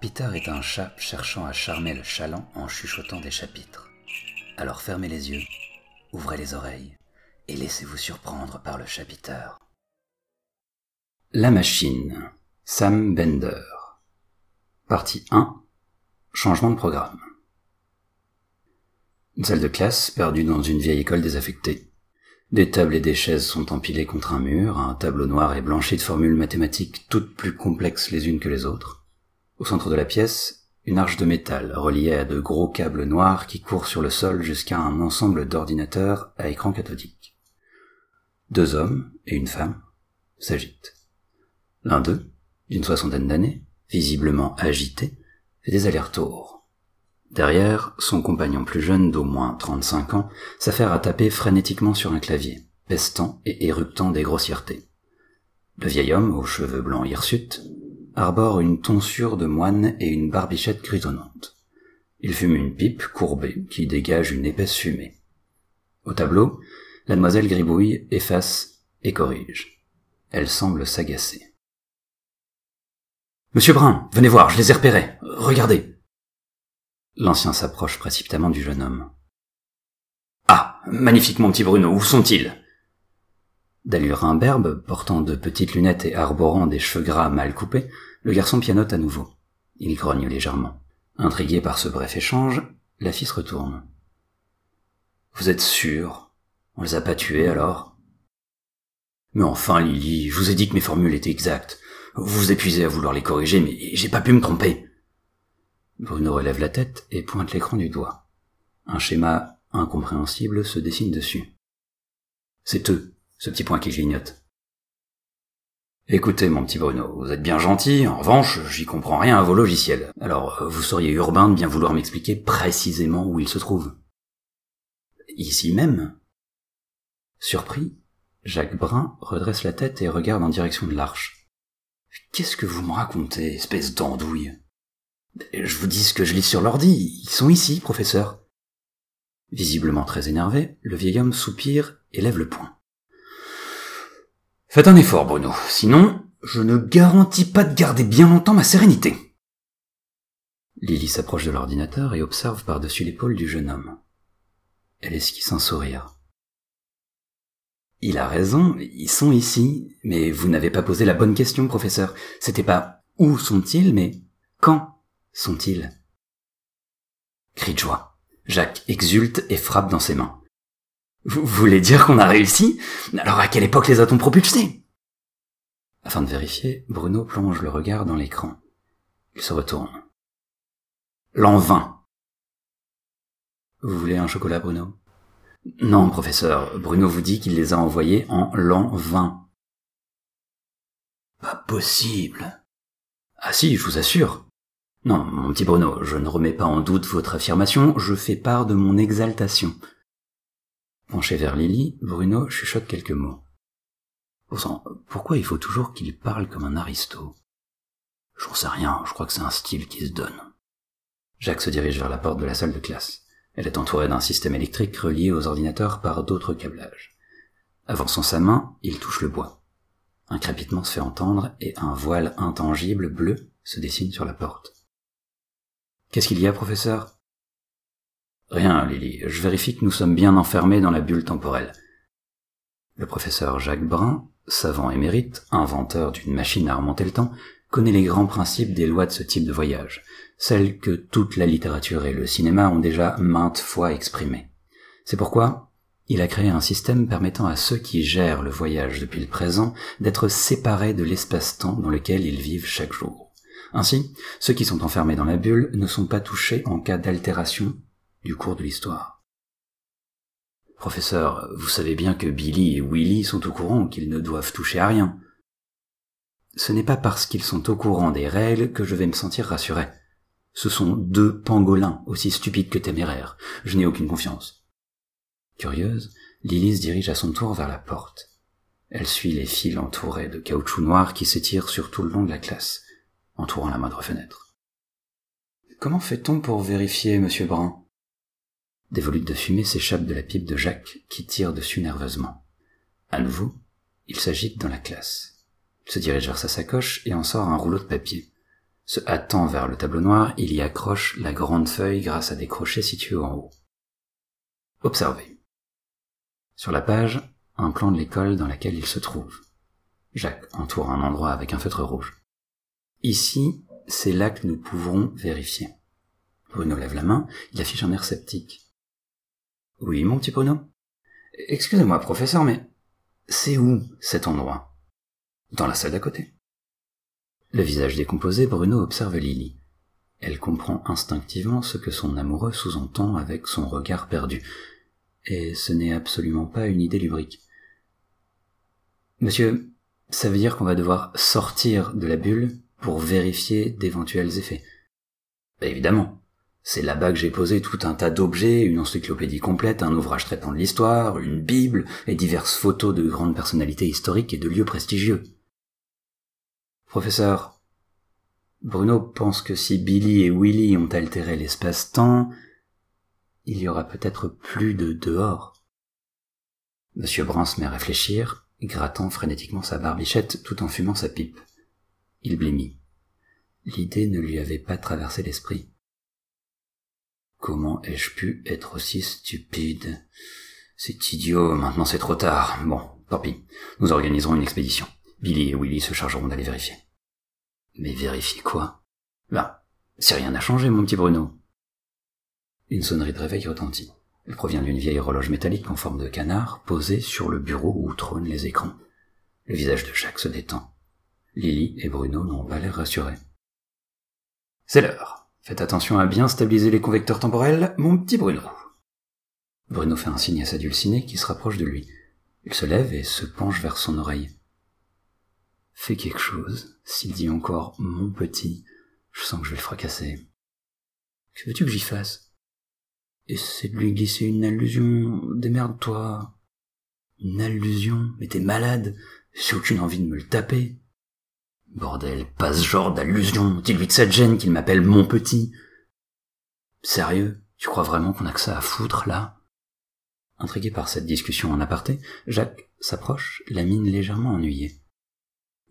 Peter est un chat cherchant à charmer le chaland en chuchotant des chapitres. Alors fermez les yeux, ouvrez les oreilles et laissez-vous surprendre par le chapiteur. La machine, Sam Bender. Partie 1. Changement de programme. Une salle de classe perdue dans une vieille école désaffectée. Des tables et des chaises sont empilées contre un mur, un tableau noir est blanchi de formules mathématiques toutes plus complexes les unes que les autres. Au centre de la pièce, une arche de métal reliée à de gros câbles noirs qui courent sur le sol jusqu'à un ensemble d'ordinateurs à écran cathodique. Deux hommes et une femme s'agitent. L'un d'eux, d'une soixantaine d'années, visiblement agité, fait des allers-retours. Derrière, son compagnon plus jeune d'au moins 35 ans s'affaire à taper frénétiquement sur un clavier, pestant et éruptant des grossièretés. Le vieil homme, aux cheveux blancs hirsutes, arbore une tonsure de moine et une barbichette grisonnante. Il fume une pipe courbée qui dégage une épaisse fumée. Au tableau, la demoiselle gribouille efface et corrige. Elle semble s'agacer. Monsieur Brun, venez voir, je les ai repérés. Regardez. L'ancien s'approche précipitamment du jeune homme. Ah, magnifique mon petit Bruno, où sont-ils? D'allure imberbe, portant de petites lunettes et arborant des cheveux gras mal coupés, le garçon pianote à nouveau. Il grogne légèrement. Intrigué par ce bref échange, la fille se retourne. Vous êtes sûr? On les a pas tués alors? Mais enfin, Lily, je vous ai dit que mes formules étaient exactes. Vous vous épuisez à vouloir les corriger, mais j'ai pas pu me tromper. Bruno relève la tête et pointe l'écran du doigt. Un schéma incompréhensible se dessine dessus. C'est eux, ce petit point qui clignote. Écoutez, mon petit Bruno, vous êtes bien gentil, en revanche, j'y comprends rien à vos logiciels. Alors, vous seriez urbain de bien vouloir m'expliquer précisément où ils se trouvent. Ici même Surpris, Jacques Brun redresse la tête et regarde en direction de l'arche. Qu'est-ce que vous me racontez, espèce d'andouille? Je vous dis ce que je lis sur l'ordi. Ils sont ici, professeur. Visiblement très énervé, le vieil homme soupire et lève le poing. Faites un effort, Bruno. Sinon, je ne garantis pas de garder bien longtemps ma sérénité. Lily s'approche de l'ordinateur et observe par-dessus l'épaule du jeune homme. Elle esquisse un sourire. Il a raison, ils sont ici, mais vous n'avez pas posé la bonne question, professeur. C'était pas où sont-ils, mais quand sont-ils? Cri de joie. Jacques exulte et frappe dans ses mains. Vous voulez dire qu'on a réussi? Alors à quelle époque les a-t-on propulsés? Afin de vérifier, Bruno plonge le regard dans l'écran. Il se retourne. L'an 20. Vous voulez un chocolat, Bruno? Non, professeur. Bruno vous dit qu'il les a envoyés en l'an 20. Pas possible. Ah si, je vous assure. Non, mon petit Bruno, je ne remets pas en doute votre affirmation, je fais part de mon exaltation. Penché vers Lily, Bruno chuchote quelques mots. Pourquoi il faut toujours qu'il parle comme un aristo? J'en sais rien, je crois que c'est un style qui se donne. Jacques se dirige vers la porte de la salle de classe. Elle est entourée d'un système électrique relié aux ordinateurs par d'autres câblages. Avançant sa main, il touche le bois. Un crépitement se fait entendre et un voile intangible bleu se dessine sur la porte. Qu'est-ce qu'il y a, professeur? Rien, Lily. Je vérifie que nous sommes bien enfermés dans la bulle temporelle. Le professeur Jacques Brun, savant émérite, inventeur d'une machine à remonter le temps, connaît les grands principes des lois de ce type de voyage, celles que toute la littérature et le cinéma ont déjà maintes fois exprimées. C'est pourquoi il a créé un système permettant à ceux qui gèrent le voyage depuis le présent d'être séparés de l'espace-temps dans lequel ils vivent chaque jour. Ainsi, ceux qui sont enfermés dans la bulle ne sont pas touchés en cas d'altération du cours de l'histoire. Professeur, vous savez bien que Billy et Willy sont au courant qu'ils ne doivent toucher à rien. Ce n'est pas parce qu'ils sont au courant des règles que je vais me sentir rassuré. Ce sont deux pangolins aussi stupides que téméraires. Je n'ai aucune confiance. Curieuse, Lily se dirige à son tour vers la porte. Elle suit les fils entourés de caoutchouc noir qui s'étirent sur tout le long de la classe entourant la moindre fenêtre. Comment fait-on pour vérifier, monsieur Brun? Des volutes de fumée s'échappent de la pipe de Jacques, qui tire dessus nerveusement. À nouveau, il s'agite dans la classe. Il se dirige vers sa sacoche et en sort un rouleau de papier. Se hâtant vers le tableau noir, il y accroche la grande feuille grâce à des crochets situés en haut. Observez. Sur la page, un plan de l'école dans laquelle il se trouve. Jacques entoure un endroit avec un feutre rouge. Ici, c'est là que nous pouvons vérifier. Bruno lève la main, il affiche un air sceptique. Oui, mon petit Bruno? Excusez-moi, professeur, mais c'est où cet endroit? Dans la salle d'à côté. Le visage décomposé, Bruno observe Lily. Elle comprend instinctivement ce que son amoureux sous-entend avec son regard perdu. Et ce n'est absolument pas une idée lubrique. Monsieur, ça veut dire qu'on va devoir sortir de la bulle? Pour vérifier d'éventuels effets. Bah, évidemment. C'est là-bas que j'ai posé tout un tas d'objets, une encyclopédie complète, un ouvrage traitant de l'histoire, une bible et diverses photos de grandes personnalités historiques et de lieux prestigieux. Professeur, Bruno pense que si Billy et Willy ont altéré l'espace-temps, il y aura peut-être plus de dehors. Monsieur Brun se met à réfléchir, grattant frénétiquement sa barbichette tout en fumant sa pipe. Il blêmit. L'idée ne lui avait pas traversé l'esprit. Comment ai-je pu être aussi stupide? C'est idiot, maintenant c'est trop tard. Bon, tant pis. Nous organiserons une expédition. Billy et Willy se chargeront d'aller vérifier. Mais vérifier quoi? Ben, si rien n'a changé, mon petit Bruno. Une sonnerie de réveil retentit. Elle provient d'une vieille horloge métallique en forme de canard posée sur le bureau où trônent les écrans. Le visage de Jacques se détend. Lily et Bruno n'ont pas l'air rassurés. C'est l'heure. Faites attention à bien stabiliser les convecteurs temporels, mon petit Bruno. Bruno fait un signe à sa dulcinée qui se rapproche de lui. Il se lève et se penche vers son oreille. Fais quelque chose. S'il dit encore mon petit, je sens que je vais le fracasser. Que veux-tu que j'y fasse? Essaie de lui glisser une allusion. Démerde-toi. Une allusion Mais t'es malade. J'ai aucune envie de me le taper. Bordel, pas ce genre d'allusion. Dis-lui que ça gêne qu'il m'appelle mon petit. Sérieux Tu crois vraiment qu'on a que ça à foutre, là? Intrigué par cette discussion en aparté, Jacques s'approche, la mine légèrement ennuyée.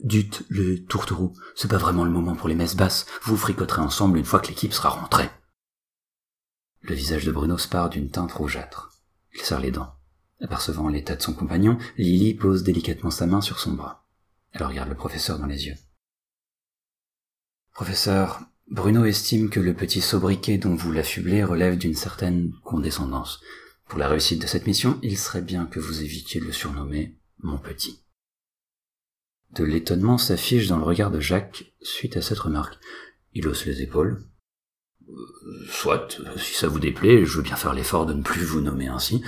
Dute, le tourtereau, c'est pas vraiment le moment pour les messes basses, vous fricoterez ensemble une fois que l'équipe sera rentrée. Le visage de Bruno se part d'une teinte rougeâtre. Il serre les dents. Apercevant l'état de son compagnon, Lily pose délicatement sa main sur son bras. Elle regarde le professeur dans les yeux. Professeur, Bruno estime que le petit sobriquet dont vous l'affublez relève d'une certaine condescendance. Pour la réussite de cette mission, il serait bien que vous évitiez de le surnommer mon petit. De l'étonnement s'affiche dans le regard de Jacques suite à cette remarque. Il hausse les épaules. Euh, soit, si ça vous déplaît, je veux bien faire l'effort de ne plus vous nommer ainsi.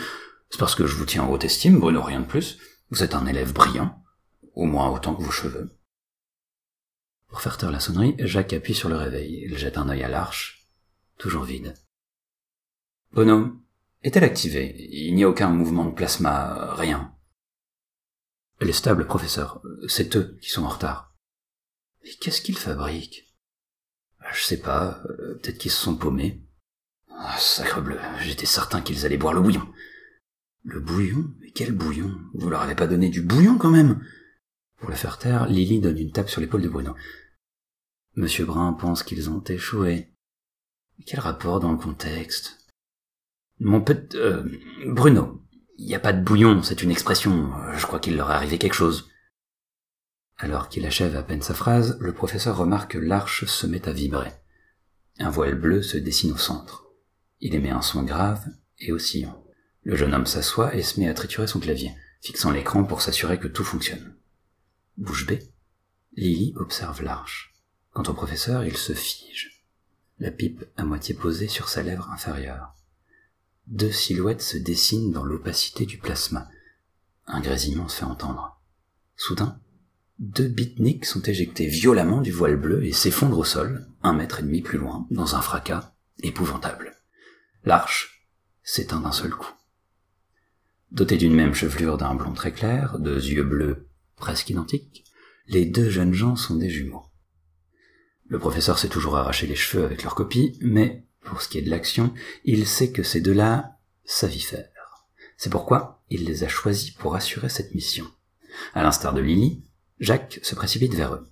C'est parce que je vous tiens en haute estime, Bruno, rien de plus. Vous êtes un élève brillant, au moins autant que vos cheveux. Pour faire taire la sonnerie, Jacques appuie sur le réveil. Il jette un œil à l'arche. Toujours vide. Bonhomme, est-elle activée? Il n'y a aucun mouvement de plasma, rien. Elle est stable, professeur. C'est eux qui sont en retard. Mais qu'est-ce qu'ils fabriquent? Je sais pas, peut-être qu'ils se sont paumés. Ah, sacre bleu, j'étais certain qu'ils allaient boire le bouillon. Le bouillon? Mais quel bouillon? Vous leur avez pas donné du bouillon quand même? Pour le faire taire, Lily donne une tape sur l'épaule de Bruno. Monsieur Brun pense qu'ils ont échoué. Quel rapport dans le contexte? Mon petit... Euh, Bruno, il n'y a pas de bouillon, c'est une expression. Je crois qu'il leur est arrivé quelque chose. Alors qu'il achève à peine sa phrase, le professeur remarque que l'arche se met à vibrer. Un voile bleu se dessine au centre. Il émet un son grave et oscillant. Le jeune homme s'assoit et se met à triturer son clavier, fixant l'écran pour s'assurer que tout fonctionne. Bouche bée, Lily observe l'arche. Quant au professeur, il se fige, la pipe à moitié posée sur sa lèvre inférieure. Deux silhouettes se dessinent dans l'opacité du plasma. Un grésillement se fait entendre. Soudain, deux bitniks sont éjectés violemment du voile bleu et s'effondrent au sol, un mètre et demi plus loin, dans un fracas épouvantable. L'arche s'éteint d'un seul coup. Dotés d'une même chevelure d'un blond très clair, deux yeux bleus presque identiques, les deux jeunes gens sont des jumeaux. Le professeur s'est toujours arraché les cheveux avec leur copie, mais pour ce qui est de l'action, il sait que ces deux-là faire. C'est pourquoi il les a choisis pour assurer cette mission. À l'instar de Lily, Jacques se précipite vers eux.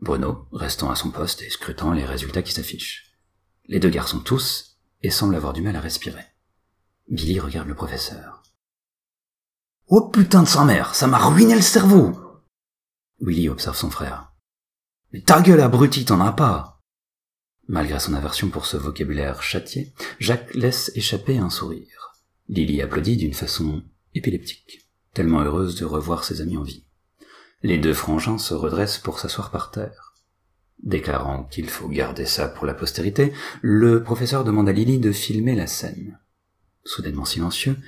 Bruno, restant à son poste et scrutant les résultats qui s'affichent. Les deux garçons toussent et semblent avoir du mal à respirer. Billy regarde le professeur. Oh putain de sa mère, ça m'a ruiné le cerveau Willy observe son frère. Mais ta gueule abruti, t'en as pas Malgré son aversion pour ce vocabulaire châtié, Jacques laisse échapper un sourire. Lily applaudit d'une façon épileptique, tellement heureuse de revoir ses amis en vie. Les deux frangins se redressent pour s'asseoir par terre. Déclarant qu'il faut garder ça pour la postérité, le professeur demande à Lily de filmer la scène. Soudainement silencieux,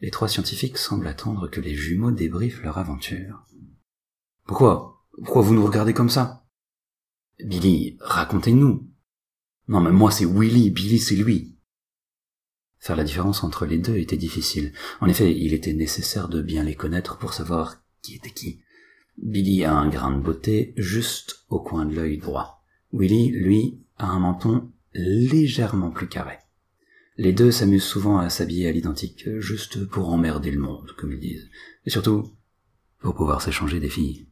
les trois scientifiques semblent attendre que les jumeaux débriefent leur aventure. Pourquoi? Pourquoi vous nous regardez comme ça? Billy, racontez-nous. Non, mais moi c'est Willy, Billy c'est lui. Faire la différence entre les deux était difficile. En effet, il était nécessaire de bien les connaître pour savoir qui était qui. Billy a un grain de beauté juste au coin de l'œil droit. Willy, lui, a un menton légèrement plus carré. Les deux s'amusent souvent à s'habiller à l'identique, juste pour emmerder le monde, comme ils disent. Et surtout, pour pouvoir s'échanger des filles.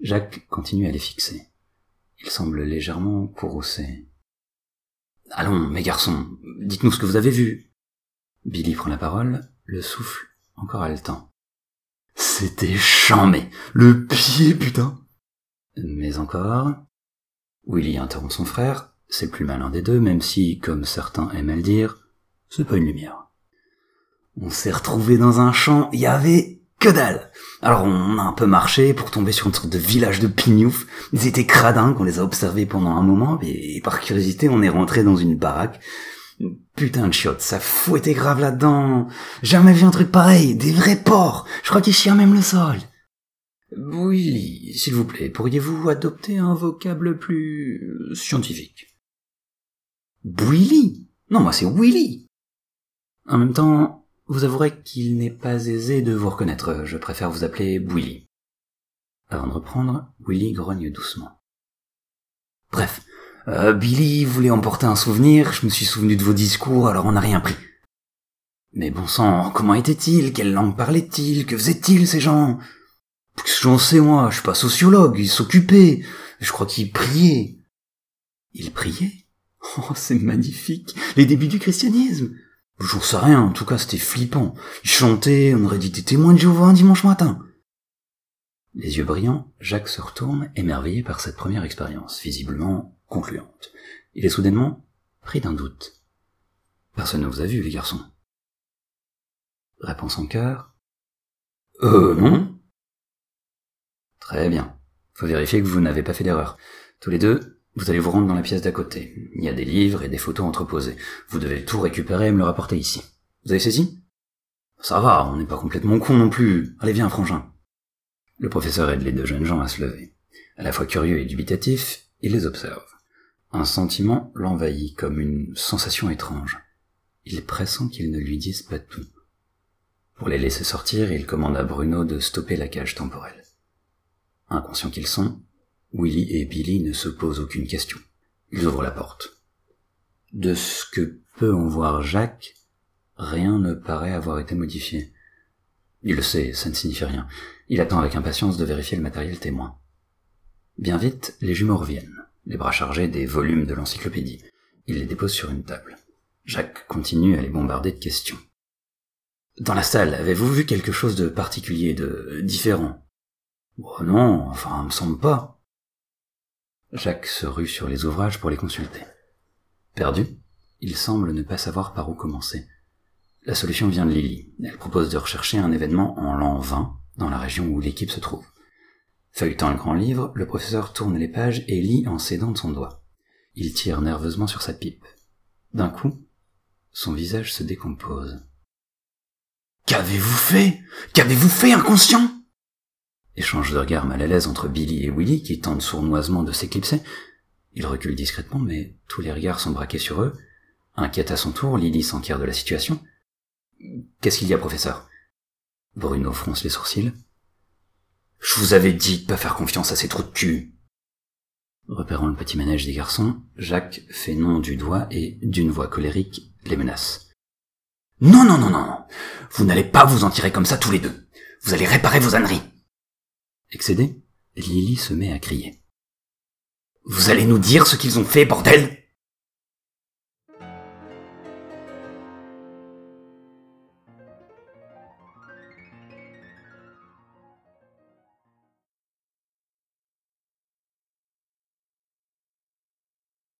Jacques continue à les fixer. Il semble légèrement courroucé. Allons, mes garçons, dites-nous ce que vous avez vu. Billy prend la parole, le souffle encore haletant. C'était chambé. Le pied, putain. Mais encore. Willy interrompt son frère. C'est le plus malin des deux, même si, comme certains aiment à le dire, c'est pas une lumière. On s'est retrouvé dans un champ, il y avait que dalle. Alors on a un peu marché pour tomber sur une sorte de village de pignouf. Ils étaient cradins, qu'on les a observés pendant un moment, et par curiosité on est rentré dans une baraque. Putain de chiottes, ça fouettait grave là-dedans. Jamais vu un truc pareil, des vrais porcs. Je crois qu'ils chient même le sol. Oui, s'il vous plaît, pourriez-vous adopter un vocable plus scientifique? Willy? Non, moi c'est Willy En même temps, vous avouerez qu'il n'est pas aisé de vous reconnaître, je préfère vous appeler Willy. Avant de reprendre, Willy grogne doucement. Bref, euh, Billy voulait emporter un souvenir, je me suis souvenu de vos discours, alors on n'a rien pris. Mais bon sang, comment était-il? Quelle langue parlait-il? Que faisaient-ils ces gens? J'en sais moi, je suis pas sociologue, ils s'occupaient. Je crois qu'ils priaient. Ils priaient Oh, c'est magnifique Les débuts du christianisme J'en sais rien, en tout cas c'était flippant. Ils chantaient, on aurait dit des témoins de Jéhovah un dimanche matin. Les yeux brillants, Jacques se retourne, émerveillé par cette première expérience, visiblement concluante. Il est soudainement pris d'un doute. Personne ne vous a vu, les garçons. Réponse en cœur. Euh, non. Très bien. Faut vérifier que vous n'avez pas fait d'erreur. Tous les deux, vous allez vous rendre dans la pièce d'à côté. Il y a des livres et des photos entreposées. Vous devez tout récupérer et me le rapporter ici. Vous avez saisi? Ça va, on n'est pas complètement con non plus. Allez, viens, frangin. Le professeur aide les deux jeunes gens à se lever. À la fois curieux et dubitatif, il les observe. Un sentiment l'envahit comme une sensation étrange. Il pressent qu'ils ne lui disent pas tout. Pour les laisser sortir, il commande à Bruno de stopper la cage temporelle. Inconscients qu'ils sont, Willy et Billy ne se posent aucune question. Ils ouvrent la porte. De ce que peut en voir Jacques, rien ne paraît avoir été modifié. Il le sait, ça ne signifie rien. Il attend avec impatience de vérifier le matériel témoin. Bien vite, les jumeaux reviennent les bras chargés des volumes de l'encyclopédie. Il les dépose sur une table. Jacques continue à les bombarder de questions. Dans la salle, avez-vous vu quelque chose de particulier, de différent? Oh non, enfin, me semble pas. Jacques se rue sur les ouvrages pour les consulter. Perdu, il semble ne pas savoir par où commencer. La solution vient de Lily. Elle propose de rechercher un événement en l'an 20 dans la région où l'équipe se trouve. Feuilletant le grand livre, le professeur tourne les pages et lit en s'aidant de son doigt. Il tire nerveusement sur sa pipe. D'un coup, son visage se décompose. Qu'avez-vous fait? Qu'avez-vous fait, inconscient? Échange de regards mal à l'aise entre Billy et Willy qui tentent sournoisement de s'éclipser. Ils reculent discrètement, mais tous les regards sont braqués sur eux. Inquiète à son tour, Lily s'enquiert de la situation. Qu'est-ce qu'il y a, professeur? Bruno fronce les sourcils. Je vous avais dit de pas faire confiance à ces trous de cul. Repérant le petit manège des garçons, Jacques fait non du doigt et, d'une voix colérique, les menace. Non, non, non, non, Vous n'allez pas vous en tirer comme ça tous les deux. Vous allez réparer vos âneries. Excédé, Lily se met à crier. Vous allez nous dire ce qu'ils ont fait, bordel?